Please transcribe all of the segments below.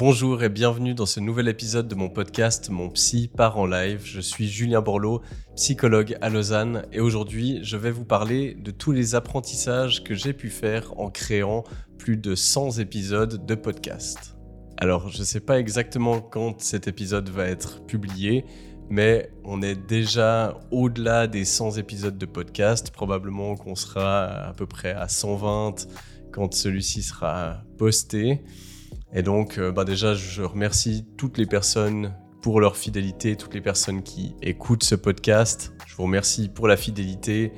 Bonjour et bienvenue dans ce nouvel épisode de mon podcast Mon Psy part en live. Je suis Julien Borloo, psychologue à Lausanne et aujourd'hui je vais vous parler de tous les apprentissages que j'ai pu faire en créant plus de 100 épisodes de podcast. Alors je ne sais pas exactement quand cet épisode va être publié, mais on est déjà au-delà des 100 épisodes de podcast. Probablement qu'on sera à peu près à 120 quand celui-ci sera posté. Et donc, euh, bah déjà, je remercie toutes les personnes pour leur fidélité, toutes les personnes qui écoutent ce podcast. Je vous remercie pour la fidélité.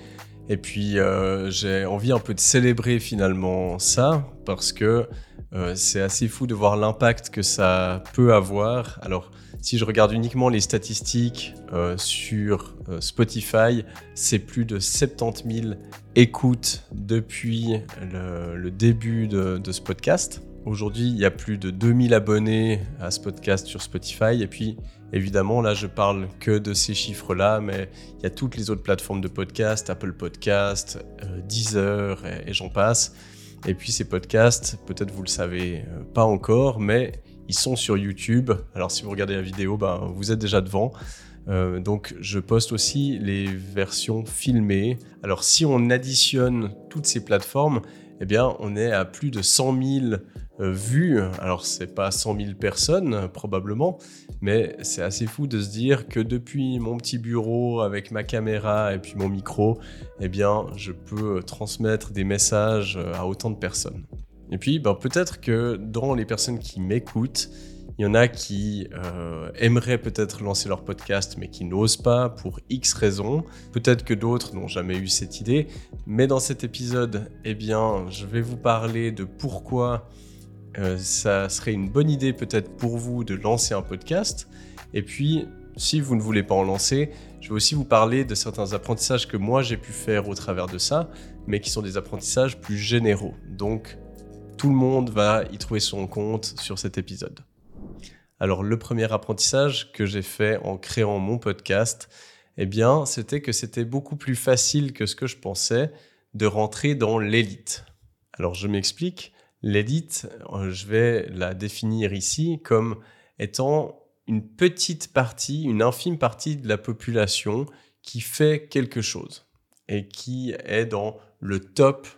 Et puis, euh, j'ai envie un peu de célébrer finalement ça, parce que euh, c'est assez fou de voir l'impact que ça peut avoir. Alors, si je regarde uniquement les statistiques sur Spotify, c'est plus de 70 000 écoutes depuis le, début de, de ce podcast. Aujourd'hui, il y a plus de 2000 abonnés à ce podcast sur Spotify. Et puis, évidemment, là, je parle que de ces chiffres-là, mais il y a toutes les autres plateformes de podcast, Apple Podcast, euh, Deezer et, j'en passe. Et puis, ces podcasts, peut-être vous le savez euh, pas encore, mais ils sont sur YouTube. Alors, si vous regardez la vidéo, ben, vous êtes déjà devant. Euh, donc je poste aussi les versions filmées. Alors si on additionne toutes ces plateformes, eh bien on est à plus de 100 000 euh, vu, alors c'est pas 100 000 personnes probablement, mais c'est assez fou de se dire que depuis mon petit bureau avec ma caméra et puis mon micro, eh bien je peux transmettre des messages à autant de personnes. Et puis ben, peut-être que dans les personnes qui m'écoutent, il y en a qui euh, aimeraient peut-être lancer leur podcast mais qui n'osent pas pour X raisons. Peut-être que d'autres n'ont jamais eu cette idée. Mais dans cet épisode, eh bien, je vais vous parler de pourquoi euh, ça serait une bonne idée peut-être pour vous de lancer un podcast. Et puis, si vous ne voulez pas en lancer, je vais aussi vous parler de certains apprentissages que moi j'ai pu faire au travers de ça, mais qui sont des apprentissages plus généraux. Donc, tout le monde va y trouver son compte sur cet épisode. Alors, le premier apprentissage que j'ai fait en créant mon podcast, eh bien, c'était que c'était beaucoup plus facile que ce que je pensais de rentrer dans l'élite. Alors, je m'explique. L'élite, euh, je vais la définir ici comme étant une petite partie, une infime partie de la population qui fait quelque chose et qui est dans le top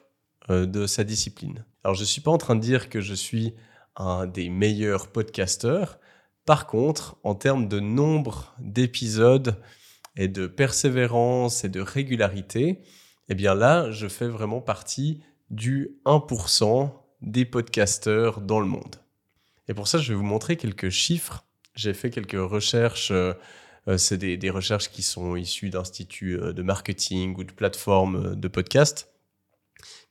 euh, de sa discipline. Alors je ne suis pas en train de dire que je suis un des meilleurs podcasteurs. Par contre, en termes de nombre d'épisodes et de persévérance et de régularité, eh bien là, je fais vraiment partie du 1% des podcasteurs dans le monde. Et pour ça, je vais vous montrer quelques chiffres. J'ai fait quelques recherches. Euh, euh, c'est des, recherches qui sont issues d'instituts euh, de marketing ou de plateformes de podcasts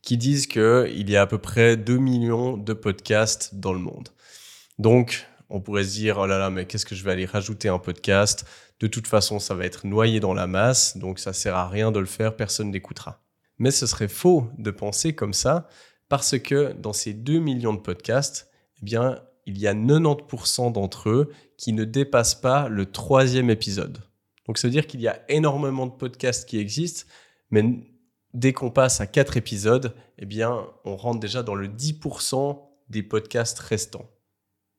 qui disent qu'il y a à peu près 2 millions de podcasts dans le monde. Donc, on pourrait se dire, oh là là, mais qu'est-ce que je vais aller rajouter un podcast? De toute façon, ça va être noyé dans la masse, donc ça sert à rien de le faire, personne n'écoutera. Mais ce serait faux de penser comme ça, parce que dans ces 2 millions de podcasts, eh bien, il y a 90% d'entre eux qui ne dépassent pas le troisième épisode. Donc ça veut dire qu'il y a énormément de podcasts qui existent, mais dès qu'on passe à 4 épisodes, eh bien, on rentre déjà dans le 10% des podcasts restants.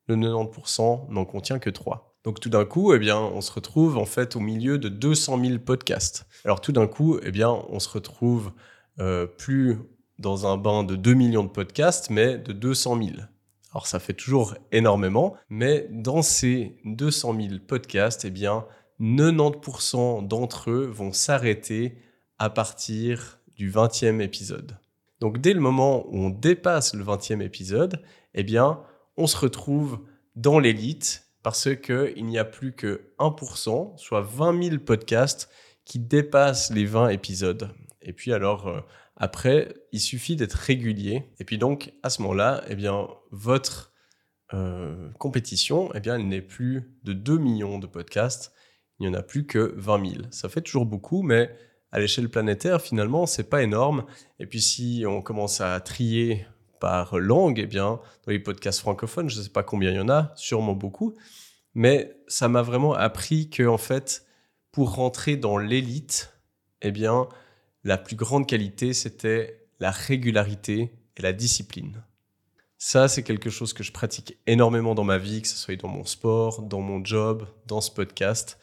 Le 90% n'en contient que 3. Donc tout d'un coup, eh bien, on se retrouve en fait au milieu de 200 000 podcasts. Alors tout d'un coup, eh bien, on se retrouve euh, plus dans un bain de 2 millions de podcasts, mais de 200 000. Alors ça fait toujours énormément, mais dans ces 200 000 podcasts, eh bien, 90% d'entre eux vont s'arrêter à partir du 20e épisode. Donc dès le moment où on dépasse le 20e épisode, eh bien, on se retrouve dans l'élite parce qu'il n'y a plus que 1%, soit 20 000 podcasts qui dépassent les 20 épisodes. Et puis alors, euh, après, il suffit d'être régulier. Et puis donc, à ce moment-là, eh bien, votre euh, compétition, eh bien, elle n'est plus de 2 millions de podcasts, il n'y en a plus que 20 000. Ça fait toujours beaucoup, mais à l'échelle planétaire, finalement, c'est pas énorme. Et puis si on commence à trier par langue, eh bien, dans les podcasts francophones, je ne sais pas combien il y en a, sûrement beaucoup, mais ça m'a vraiment appris que, en fait, pour rentrer dans l'élite, eh bien, la plus grande qualité, c'était la régularité et la discipline. Ça, c'est quelque chose que je pratique énormément dans ma vie, que ce soit dans mon sport, dans mon job, dans ce podcast,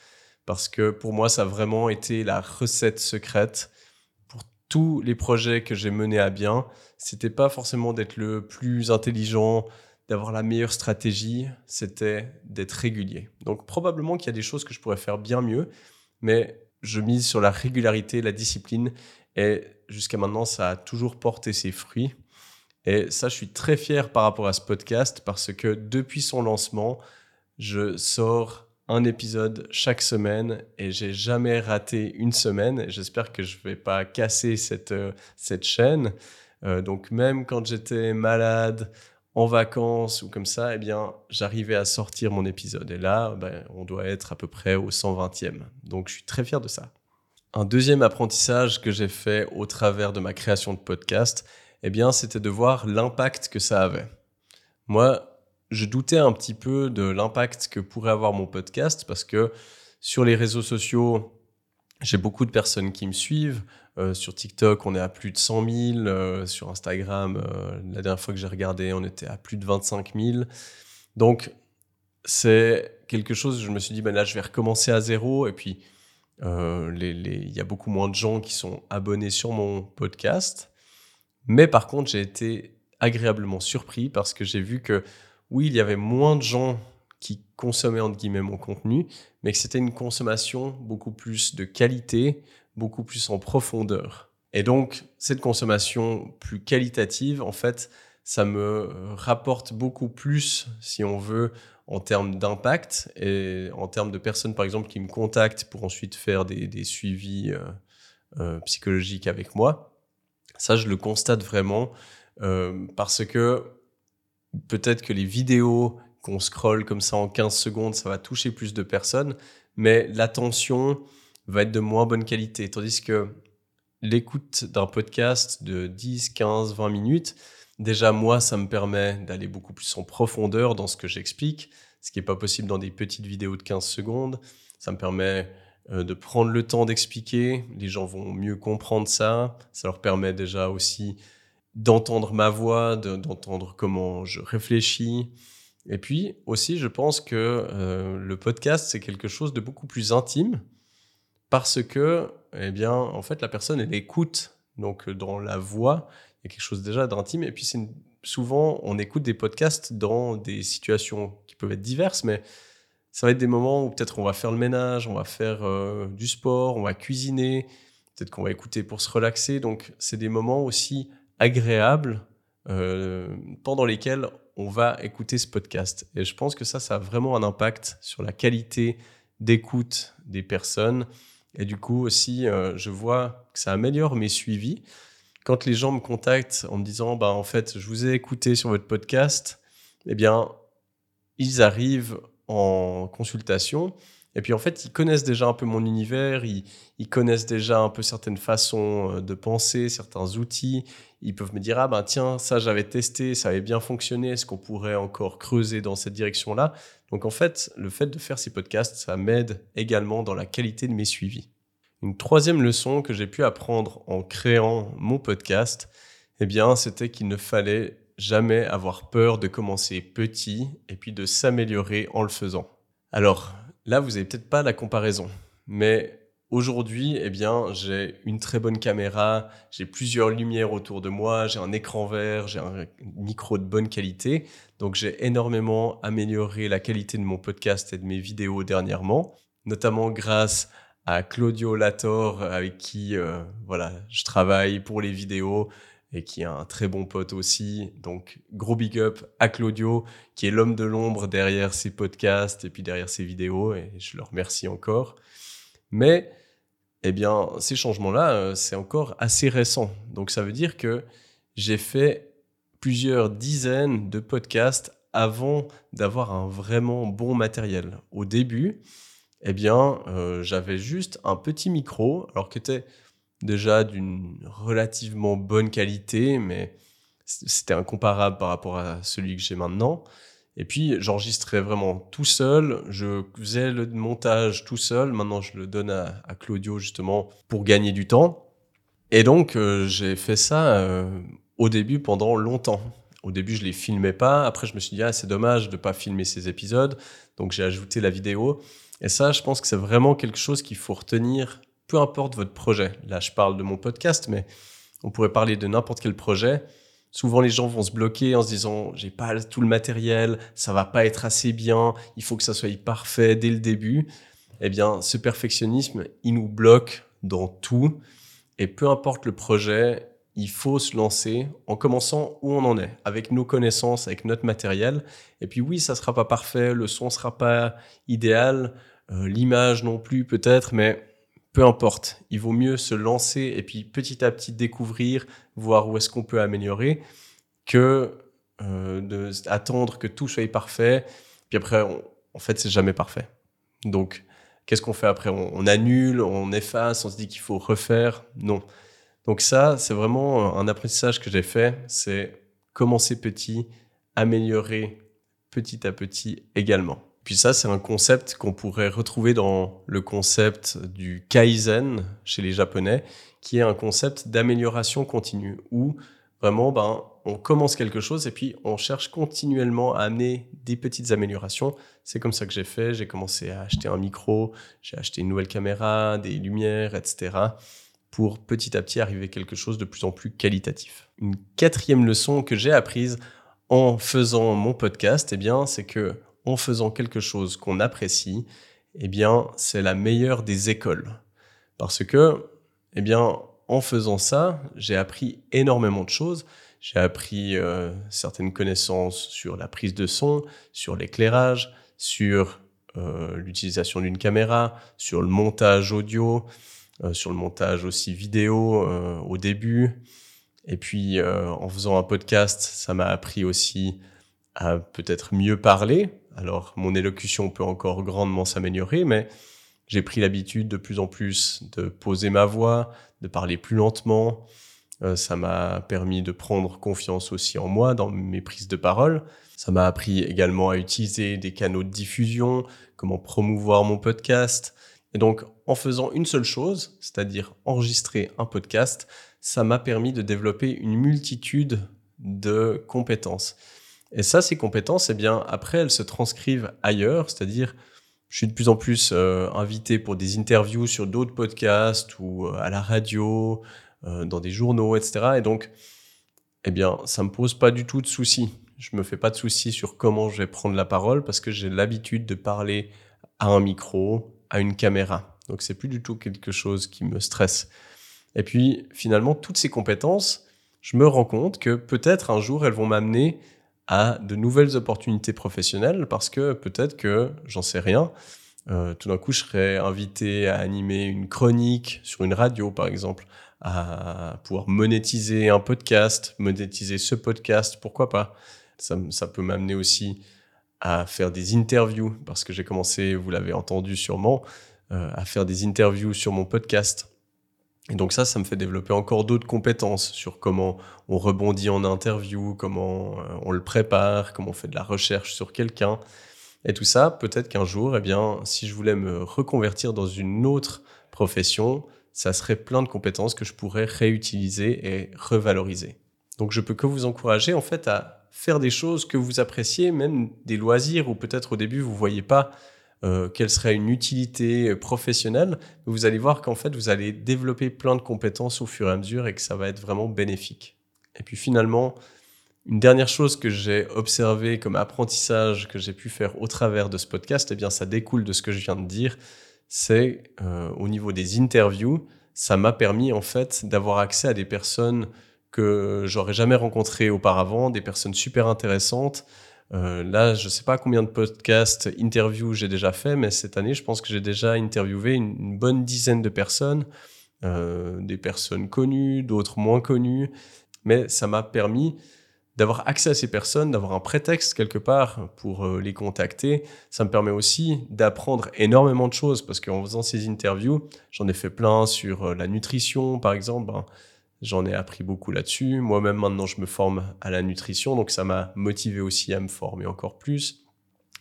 parce que pour moi, ça a vraiment été la recette secrète tous les projets que j'ai menés à bien. C'était pas forcément d'être le plus intelligent, d'avoir la meilleure stratégie, c'était d'être régulier. Donc probablement qu'il y a des choses que je pourrais faire bien mieux, mais je mise sur la régularité, la discipline, et jusqu'à maintenant, ça a toujours porté ses fruits. Et ça, je suis très fier par rapport à ce podcast parce que depuis son lancement, je sors un épisode chaque semaine et j'ai jamais raté une semaine. J'espère que je vais pas casser cette, euh, cette chaîne. Euh, donc même quand j'étais malade, en vacances ou comme ça, eh bien, j'arrivais à sortir mon épisode. Et là, ben, on doit être à peu près au 120e. Donc je suis très fier de ça. Un deuxième apprentissage que j'ai fait au travers de ma création de podcast, eh bien, c'était de voir l'impact que ça avait. Moi, je doutais un petit peu de l'impact que pourrait avoir mon podcast parce que sur les réseaux sociaux, j'ai beaucoup de personnes qui me suivent. Euh, sur TikTok, on est à plus de 100 000. Euh, sur Instagram, euh, la dernière fois que j'ai regardé, on était à plus de 25 000. Donc, c'est quelque chose, je me suis dit, ben là, je vais recommencer à zéro. Et puis, il y a beaucoup moins de gens qui sont abonnés sur mon podcast. Mais par contre, j'ai été agréablement surpris parce que j'ai vu que oui, il y avait moins de gens qui consommaient entre guillemets mon contenu, mais que c'était une consommation beaucoup plus de qualité, beaucoup plus en profondeur. Et donc, cette consommation plus qualitative, en fait, ça me rapporte beaucoup plus, si on veut, en termes d'impact et en termes de personnes, par exemple, qui me contactent pour ensuite faire des, suivis euh, euh, psychologiques avec moi. Ça, je le constate vraiment euh, parce que peut-être que les vidéos qu'on scrolle comme ça en 15 secondes, ça va toucher plus de personnes, mais l'attention va être de moins bonne qualité. Tandis que l'écoute d'un podcast de 10, 15, 20 minutes, déjà moi, ça me permet d'aller beaucoup plus en profondeur dans ce que j'explique, ce qui n'est pas possible dans des petites vidéos de 15 secondes. Ça me permet euh, de prendre le temps d'expliquer. Les gens vont mieux comprendre ça. Ça leur permet déjà aussi d'entendre ma voix, d'entendre comment je réfléchis. Et puis aussi, je pense que euh, le podcast, c'est quelque chose de beaucoup plus intime parce que, eh bien, en fait, la personne, elle écoute. Donc, dans la voix, il y a quelque chose déjà d'intime. Et puis, souvent, on écoute des podcasts dans des situations qui peuvent être diverses, mais ça va être des moments où peut-être on va faire le ménage, on va faire euh, du sport, on va cuisiner, peut-être qu'on va écouter pour se relaxer. Donc, c'est des moments aussi agréables euh, pendant lesquels on va écouter ce podcast. Et je pense que ça, ça a vraiment un impact sur la qualité d'écoute des personnes. Et du coup aussi, euh, je vois que ça améliore mes suivis. Quand les gens me contactent en me disant, bah, en fait, je vous ai écouté sur votre podcast, eh bien, ils arrivent en consultation. Et puis en fait, ils connaissent déjà un peu mon univers, ils, connaissent déjà un peu certaines façons euh, de penser, certains outils. Ils peuvent me dire, ah ben tiens, ça j'avais testé, ça avait bien fonctionné, est-ce qu'on pourrait encore creuser dans cette direction-là? Donc en fait, le fait de faire ces podcasts, ça m'aide également dans la qualité de mes suivis. Une troisième leçon que j'ai pu apprendre en créant mon podcast, eh bien, c'était qu'il ne fallait jamais avoir peur de commencer petit et puis de s'améliorer en le faisant. Alors là, vous n'avez peut-être pas la comparaison, mais aujourd'hui, eh bien, j'ai une très bonne caméra, j'ai plusieurs lumières autour de moi, j'ai un écran vert, j'ai un micro de bonne qualité, donc j'ai énormément amélioré la qualité de mon podcast et de mes vidéos dernièrement, notamment grâce à Claudio Lator avec qui euh, voilà, je travaille pour les vidéos et qui est un très bon pote aussi. Donc, gros big up à Claudio, qui est l'homme de l'ombre derrière ses podcasts et puis derrière ses vidéos, et je le remercie encore. Mais, eh bien, ces changements-là, euh, c'est encore assez récent. Donc, ça veut dire que j'ai fait plusieurs dizaines de podcasts avant d'avoir un vraiment bon matériel. Au début, eh bien, euh, j'avais juste un petit micro, alors que était déjà d'une relativement bonne qualité, mais c'était incomparable par rapport à celui que j'ai maintenant. Et puis j'enregistrais vraiment tout seul, je faisais le montage tout seul, maintenant je le donne à, Claudio justement pour gagner du temps. Et donc euh, j'ai fait ça euh, au début pendant longtemps. Au début, je les filmais pas. Après, je me suis dit, ah, c'est dommage de pas filmer ces épisodes. Donc, j'ai ajouté la vidéo. Et ça, je pense que c'est vraiment quelque chose qu'il faut retenir, peu importe votre projet. Là, je parle de mon podcast, mais on pourrait parler de n'importe quel projet. Souvent, les gens vont se bloquer en se disant, j'ai pas tout le matériel, ça va pas être assez bien, il faut que ça soit parfait dès le début. Eh bien, ce perfectionnisme, il nous bloque dans tout. Et peu importe le projet, il faut se lancer en commençant où on en est, avec nos connaissances, avec notre matériel. Et puis oui, ça sera pas parfait, le son sera pas idéal, euh, l'image non plus peut-être, mais peu importe. Il vaut mieux se lancer et puis petit à petit découvrir, voir où est-ce qu'on peut améliorer, que euh, d'attendre que tout soit parfait. Puis après, en fait, c'est jamais parfait. Donc, qu'est-ce qu'on fait après? On annule, on efface, on se dit qu'il faut refaire? Non. Donc ça, c'est vraiment un apprentissage que j'ai fait, c'est commencer petit, améliorer petit à petit également. Puis ça, c'est un concept qu'on pourrait retrouver dans le concept du Kaizen chez les Japonais, qui est un concept d'amélioration continue, où vraiment, ben, on commence quelque chose et puis on cherche continuellement à amener des petites améliorations. C'est comme ça que j'ai fait. J'ai commencé à acheter un micro, j'ai acheté une nouvelle caméra, des lumières, etc pour petit à petit arriver à quelque chose de plus en plus qualitatif. Une quatrième leçon que j'ai apprise en faisant mon podcast, eh bien, c'est que en faisant quelque chose qu'on apprécie, eh bien, c'est la meilleure des écoles. Parce que, eh bien, en faisant ça, j'ai appris énormément de choses. J'ai appris euh, certaines connaissances sur la prise de son, sur l'éclairage, sur euh, l'utilisation d'une caméra, sur le montage audio, euh, sur le montage aussi vidéo au début. Et puis en faisant un podcast, ça m'a appris aussi à peut-être mieux parler. Alors mon élocution peut encore grandement s'améliorer, mais j'ai pris l'habitude de plus en plus de poser ma voix, de parler plus lentement. ça m'a permis de prendre confiance aussi en moi dans mes prises de parole. Ça m'a appris également à utiliser des canaux de diffusion, comment promouvoir mon podcast, et donc, en faisant une seule chose, c'est-à-dire enregistrer un podcast, ça m'a permis de développer une multitude de compétences. Et ça, ces compétences, eh bien, après, elles se transcrivent ailleurs, c'est-à-dire, je suis de plus en plus euh, invité pour des interviews sur d'autres podcasts ou euh, à la radio, euh, dans des journaux, etc. Et donc, eh bien, ça me pose pas du tout de soucis. Je me fais pas de soucis sur comment je vais prendre la parole parce que j'ai l'habitude de parler à un micro, à une caméra. Donc c'est plus du tout quelque chose qui me stresse. Et puis finalement, toutes ces compétences, je me rends compte que peut-être un jour elles vont m'amener à de nouvelles opportunités professionnelles parce que peut-être que j'en sais rien. Euh, tout d'un coup, je serais invité à animer une chronique sur une radio, par exemple, à pouvoir monétiser un podcast, monétiser ce podcast, pourquoi pas. Ça, peut m'amener aussi à faire des interviews, parce que j'ai commencé, vous l'avez entendu sûrement, euh, à faire des interviews sur mon podcast. Et donc ça, ça me fait développer encore d'autres compétences sur comment on rebondit en interview, comment euh, on le prépare, comment on fait de la recherche sur quelqu'un. Et tout ça, peut-être qu'un jour, eh bien, si je voulais me reconvertir dans une autre profession, ça serait plein de compétences que je pourrais réutiliser et revaloriser. Donc je peux que vous encourager en fait à faire des choses que vous appréciez, même des loisirs où peut-être au début vous voyez pas euh, quelle serait une utilité professionnelle, vous allez voir qu'en fait vous allez développer plein de compétences au fur et à mesure et que ça va être vraiment bénéfique. Et puis finalement, une dernière chose que j'ai observé comme apprentissage que j'ai pu faire au travers de ce podcast, eh bien ça découle de ce que je viens de dire, c'est euh, au niveau des interviews, ça m'a permis en fait d'avoir accès à des personnes que j'aurais jamais rencontré auparavant, des personnes super intéressantes. Euh, là, je sais pas combien de podcasts, interviews j'ai déjà fait, mais cette année, je pense que j'ai déjà interviewé une, bonne dizaine de personnes, euh, des personnes connues, d'autres moins connues, mais ça m'a permis d'avoir accès à ces personnes, d'avoir un prétexte quelque part pour euh, les contacter. Ça me permet aussi d'apprendre énormément de choses parce qu'en faisant ces interviews, j'en ai fait plein sur la nutrition, par exemple. Ben, J'en ai appris beaucoup là-dessus. Moi-même, maintenant, je me forme à la nutrition, donc ça m'a motivé aussi à me former encore plus.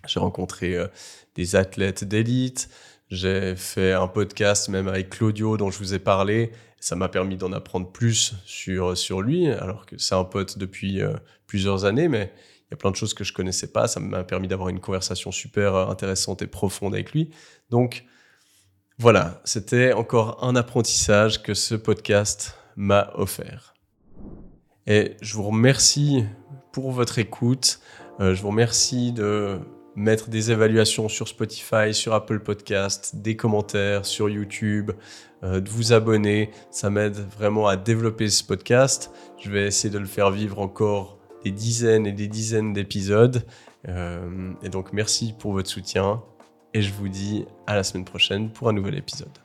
J'ai rencontré euh, des athlètes d'élite. J'ai fait un podcast même avec Claudio dont je vous ai parlé. Ça m'a permis d'en apprendre plus sur, sur lui, alors que c'est un pote depuis euh, plusieurs années, mais il y a plein de choses que je connaissais pas. Ça m'a permis d'avoir une conversation super intéressante et profonde avec lui. Donc voilà, c'était encore un apprentissage que ce podcast m'a offert. Et je vous remercie pour votre écoute. Euh, je vous remercie de mettre des évaluations sur Spotify, sur Apple Podcast, des commentaires sur YouTube, euh, de vous abonner. Ça m'aide vraiment à développer ce podcast. Je vais essayer de le faire vivre encore des dizaines et des dizaines d'épisodes. Euh, et donc merci pour votre soutien et je vous dis à la semaine prochaine pour un nouvel épisode.